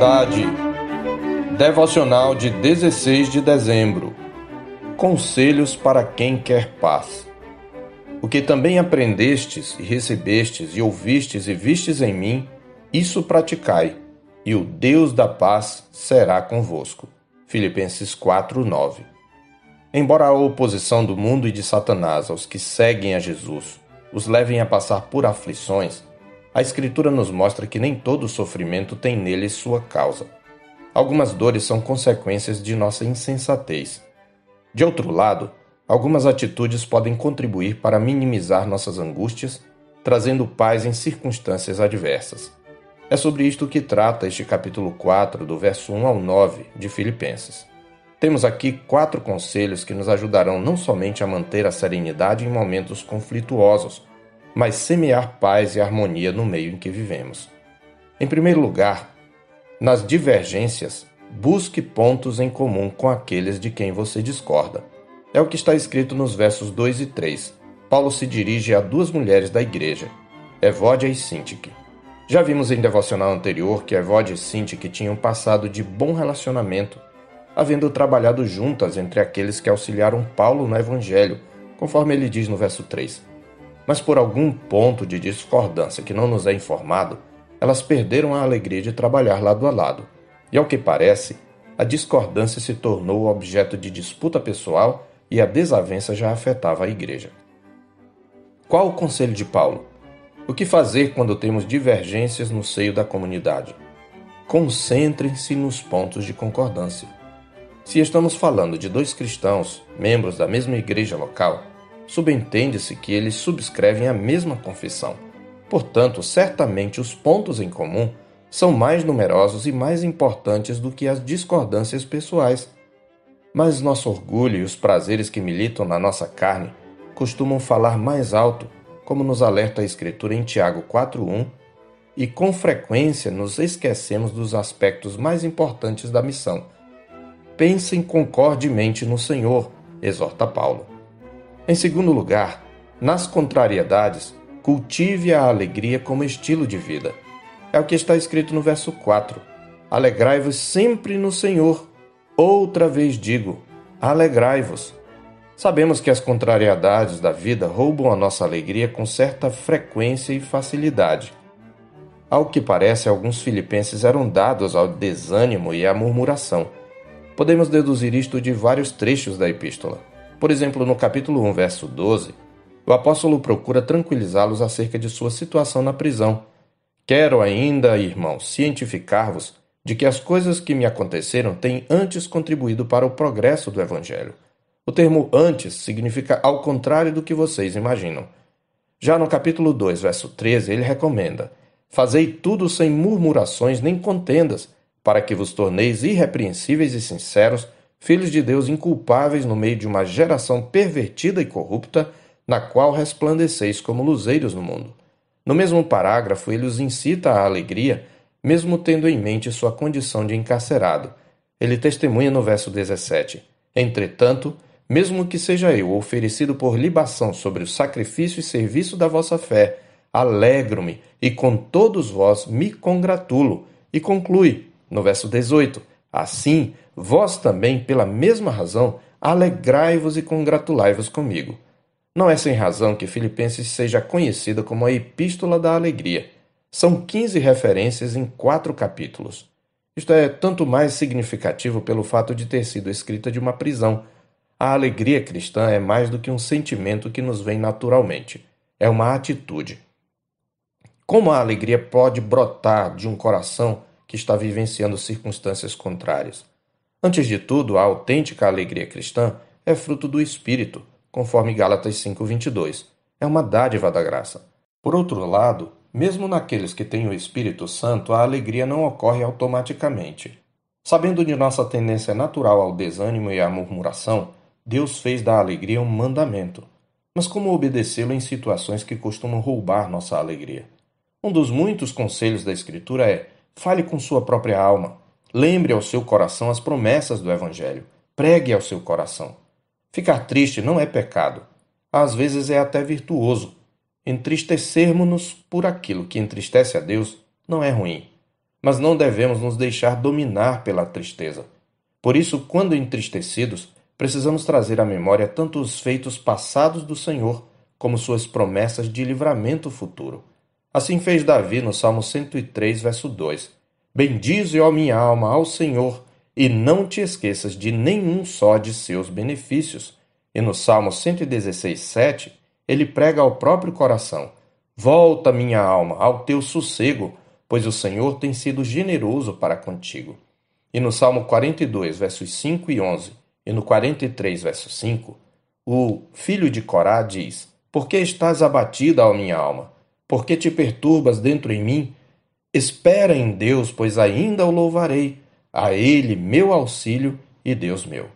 Comunidade Devocional de 16 de dezembro Conselhos para quem quer paz. O que também aprendestes e recebestes e ouvistes e vistes em mim, isso praticai, e o Deus da paz será convosco. Filipenses 4:9. Embora a oposição do mundo e de Satanás aos que seguem a Jesus os levem a passar por aflições, a Escritura nos mostra que nem todo sofrimento tem nele sua causa. Algumas dores são consequências de nossa insensatez. De outro lado, algumas atitudes podem contribuir para minimizar nossas angústias, trazendo paz em circunstâncias adversas. É sobre isto que trata este capítulo 4, do verso 1 ao 9 de Filipenses. Temos aqui quatro conselhos que nos ajudarão não somente a manter a serenidade em momentos conflituosos, mas semear paz e harmonia no meio em que vivemos. Em primeiro lugar, nas divergências, busque pontos em comum com aqueles de quem você discorda. É o que está escrito nos versos 2 e 3. Paulo se dirige a duas mulheres da igreja, Evódia e Sintique. Já vimos em devocional anterior que Evódia e Sintique tinham passado de bom relacionamento, havendo trabalhado juntas entre aqueles que auxiliaram Paulo no Evangelho, conforme ele diz no verso 3 mas por algum ponto de discordância que não nos é informado, elas perderam a alegria de trabalhar lado a lado. E ao que parece, a discordância se tornou objeto de disputa pessoal e a desavença já afetava a igreja. Qual o conselho de Paulo? O que fazer quando temos divergências no seio da comunidade? Concentrem-se nos pontos de concordância. Se estamos falando de dois cristãos, membros da mesma igreja local, subentende-se que eles subscrevem a mesma confissão. Portanto, certamente os pontos em comum são mais numerosos e mais importantes do que as discordâncias pessoais. Mas nosso orgulho e os prazeres que militam na nossa carne costumam falar mais alto, como nos alerta a Escritura em Tiago 4:1, e com frequência nos esquecemos dos aspectos mais importantes da missão. Pensem concordemente no Senhor, exorta Paulo. Em segundo lugar, nas contrariedades, cultive a alegria como estilo de vida. É o que está escrito no verso 4. Alegrai-vos sempre no Senhor. Outra vez digo, alegrai-vos. Sabemos que as contrariedades da vida roubam a nossa alegria com certa frequência e facilidade. Ao que parece, alguns filipenses eram dados ao desânimo e à murmuração. Podemos deduzir isto de vários trechos da epístola. Por exemplo, no capítulo 1, verso 12, o apóstolo procura tranquilizá-los acerca de sua situação na prisão. Quero ainda, irmãos, cientificar-vos de que as coisas que me aconteceram têm antes contribuído para o progresso do Evangelho. O termo antes significa ao contrário do que vocês imaginam. Já no capítulo 2, verso 13, ele recomenda: Fazei tudo sem murmurações nem contendas, para que vos torneis irrepreensíveis e sinceros filhos de Deus inculpáveis no meio de uma geração pervertida e corrupta, na qual resplandeceis como luzeiros no mundo. No mesmo parágrafo, ele os incita à alegria, mesmo tendo em mente sua condição de encarcerado. Ele testemunha no verso 17: Entretanto, mesmo que seja eu oferecido por libação sobre o sacrifício e serviço da vossa fé, alegro-me e com todos vós me congratulo. E conclui, no verso 18: Assim, vós também, pela mesma razão, alegrai-vos e congratulai-vos comigo. Não é sem razão que Filipenses seja conhecida como a Epístola da Alegria. São 15 referências em quatro capítulos. Isto é tanto mais significativo pelo fato de ter sido escrita de uma prisão. A alegria cristã é mais do que um sentimento que nos vem naturalmente. É uma atitude. Como a alegria pode brotar de um coração que está vivenciando circunstâncias contrárias. Antes de tudo, a autêntica alegria cristã é fruto do Espírito, conforme Gálatas 5:22. É uma dádiva da graça. Por outro lado, mesmo naqueles que têm o Espírito Santo, a alegria não ocorre automaticamente. Sabendo de nossa tendência natural ao desânimo e à murmuração, Deus fez da alegria um mandamento. Mas como obedecê-lo em situações que costumam roubar nossa alegria? Um dos muitos conselhos da Escritura é: Fale com sua própria alma. Lembre ao seu coração as promessas do Evangelho. Pregue ao seu coração. Ficar triste não é pecado. Às vezes é até virtuoso. Entristecermos-nos por aquilo que entristece a Deus não é ruim. mas não devemos nos deixar dominar pela tristeza. Por isso, quando entristecidos, precisamos trazer à memória tanto os feitos passados do Senhor como suas promessas de livramento futuro. Assim fez Davi no Salmo 103, verso 2: Bendize, ó minha alma, ao Senhor, e não te esqueças de nenhum só de seus benefícios. E no Salmo 116, 7, ele prega ao próprio coração: Volta, minha alma, ao teu sossego, pois o Senhor tem sido generoso para contigo. E no Salmo 42, versos 5 e 11, e no 43, verso 5, o filho de Corá diz: Por que estás abatida, ó minha alma? Por que te perturbas dentro em mim? Espera em Deus, pois ainda o louvarei, a Ele meu auxílio e Deus meu.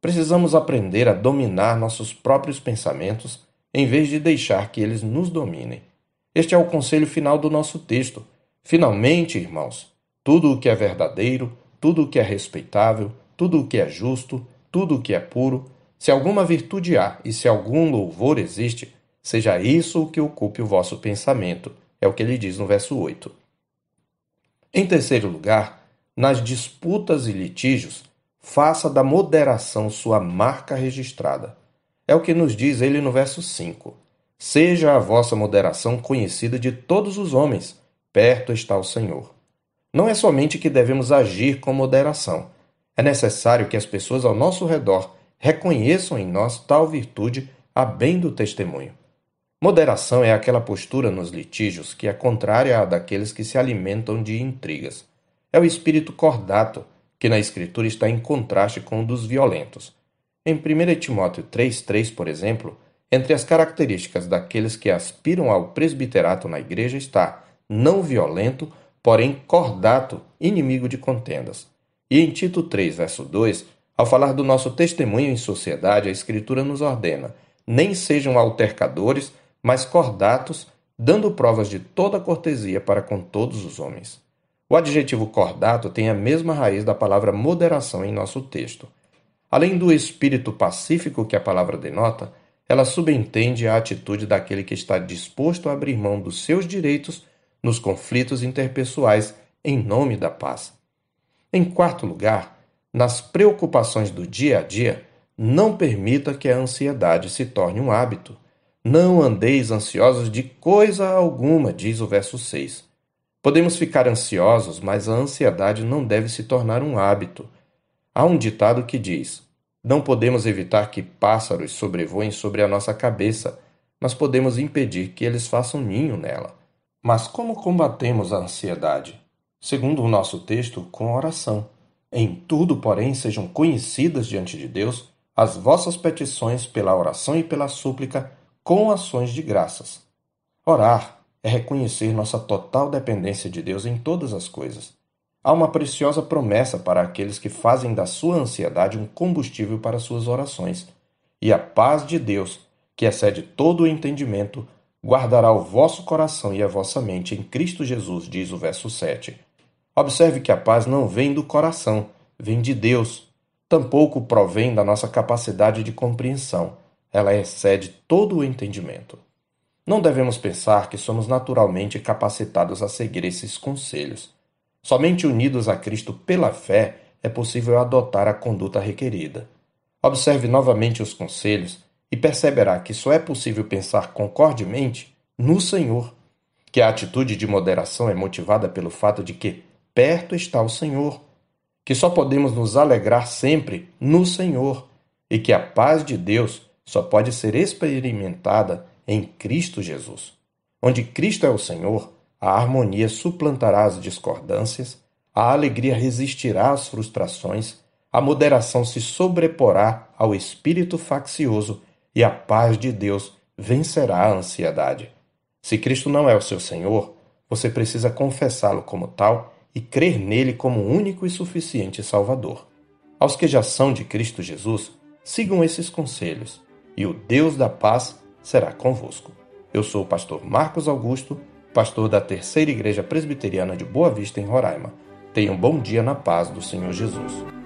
Precisamos aprender a dominar nossos próprios pensamentos em vez de deixar que eles nos dominem. Este é o conselho final do nosso texto. Finalmente, irmãos, tudo o que é verdadeiro, tudo o que é respeitável, tudo o que é justo, tudo o que é puro, se alguma virtude há e se algum louvor existe, seja isso o que ocupe o vosso pensamento. É o que ele diz no verso 8. Em terceiro lugar, nas disputas e litígios, faça da moderação sua marca registrada. É o que nos diz ele no verso 5. Seja a vossa moderação conhecida de todos os homens, perto está o Senhor. Não é somente que devemos agir com moderação, é necessário que as pessoas ao nosso redor reconheçam em nós tal virtude a bem do testemunho. Moderação é aquela postura nos litígios que é contrária à daqueles que se alimentam de intrigas. É o espírito cordato, que na Escritura está em contraste com o dos violentos. Em 1 Timóteo 3,3, por exemplo, entre as características daqueles que aspiram ao presbiterato na igreja está não violento, porém cordato, inimigo de contendas. E em Tito 3, verso 2, ao falar do nosso testemunho em sociedade, a Escritura nos ordena: nem sejam altercadores, mas cordatos, dando provas de toda cortesia para com todos os homens. O adjetivo cordato tem a mesma raiz da palavra moderação em nosso texto. Além do espírito pacífico que a palavra denota, ela subentende a atitude daquele que está disposto a abrir mão dos seus direitos nos conflitos interpessoais em nome da paz. Em quarto lugar, nas preocupações do dia a dia, não permita que a ansiedade se torne um hábito. Não andeis ansiosos de coisa alguma, diz o verso 6. Podemos ficar ansiosos, mas a ansiedade não deve se tornar um hábito. Há um ditado que diz: não podemos evitar que pássaros sobrevoem sobre a nossa cabeça, mas podemos impedir que eles façam ninho nela. Mas como combatemos a ansiedade? Segundo o nosso texto, com oração. Em tudo, porém, sejam conhecidas diante de Deus as vossas petições pela oração e pela súplica, com ações de graças. Orar é reconhecer nossa total dependência de Deus em todas as coisas. Há uma preciosa promessa para aqueles que fazem da sua ansiedade um combustível para suas orações. E a paz de Deus, que excede todo o entendimento, guardará o vosso coração e a vossa mente em Cristo Jesus, diz o verso 7. Observe que a paz não vem do coração, vem de Deus. Tampouco provém da nossa capacidade de compreensão. Ela excede todo o entendimento. Não devemos pensar que somos naturalmente capacitados a seguir esses conselhos. Somente unidos a Cristo pela fé é possível adotar a conduta requerida. Observe novamente os conselhos e perceberá que só é possível pensar concordemente no Senhor, que a atitude de moderação é motivada pelo fato de que perto está o Senhor, que só podemos nos alegrar sempre no Senhor e que a paz de Deus só pode ser experimentada em Cristo Jesus. Onde Cristo é o Senhor, a harmonia suplantará as discordâncias, a alegria resistirá às frustrações, a moderação se sobreporá ao espírito faccioso e a paz de Deus vencerá a ansiedade. Se Cristo não é o seu Senhor, você precisa confessá-lo como tal e crer nele como único e suficiente Salvador. Aos que já são de Cristo Jesus, sigam esses conselhos, e o Deus da paz será convosco. Eu sou o pastor Marcos Augusto pastor da Terceira Igreja Presbiteriana de Boa Vista, em Roraima. Tenha um bom dia na paz do Senhor Jesus.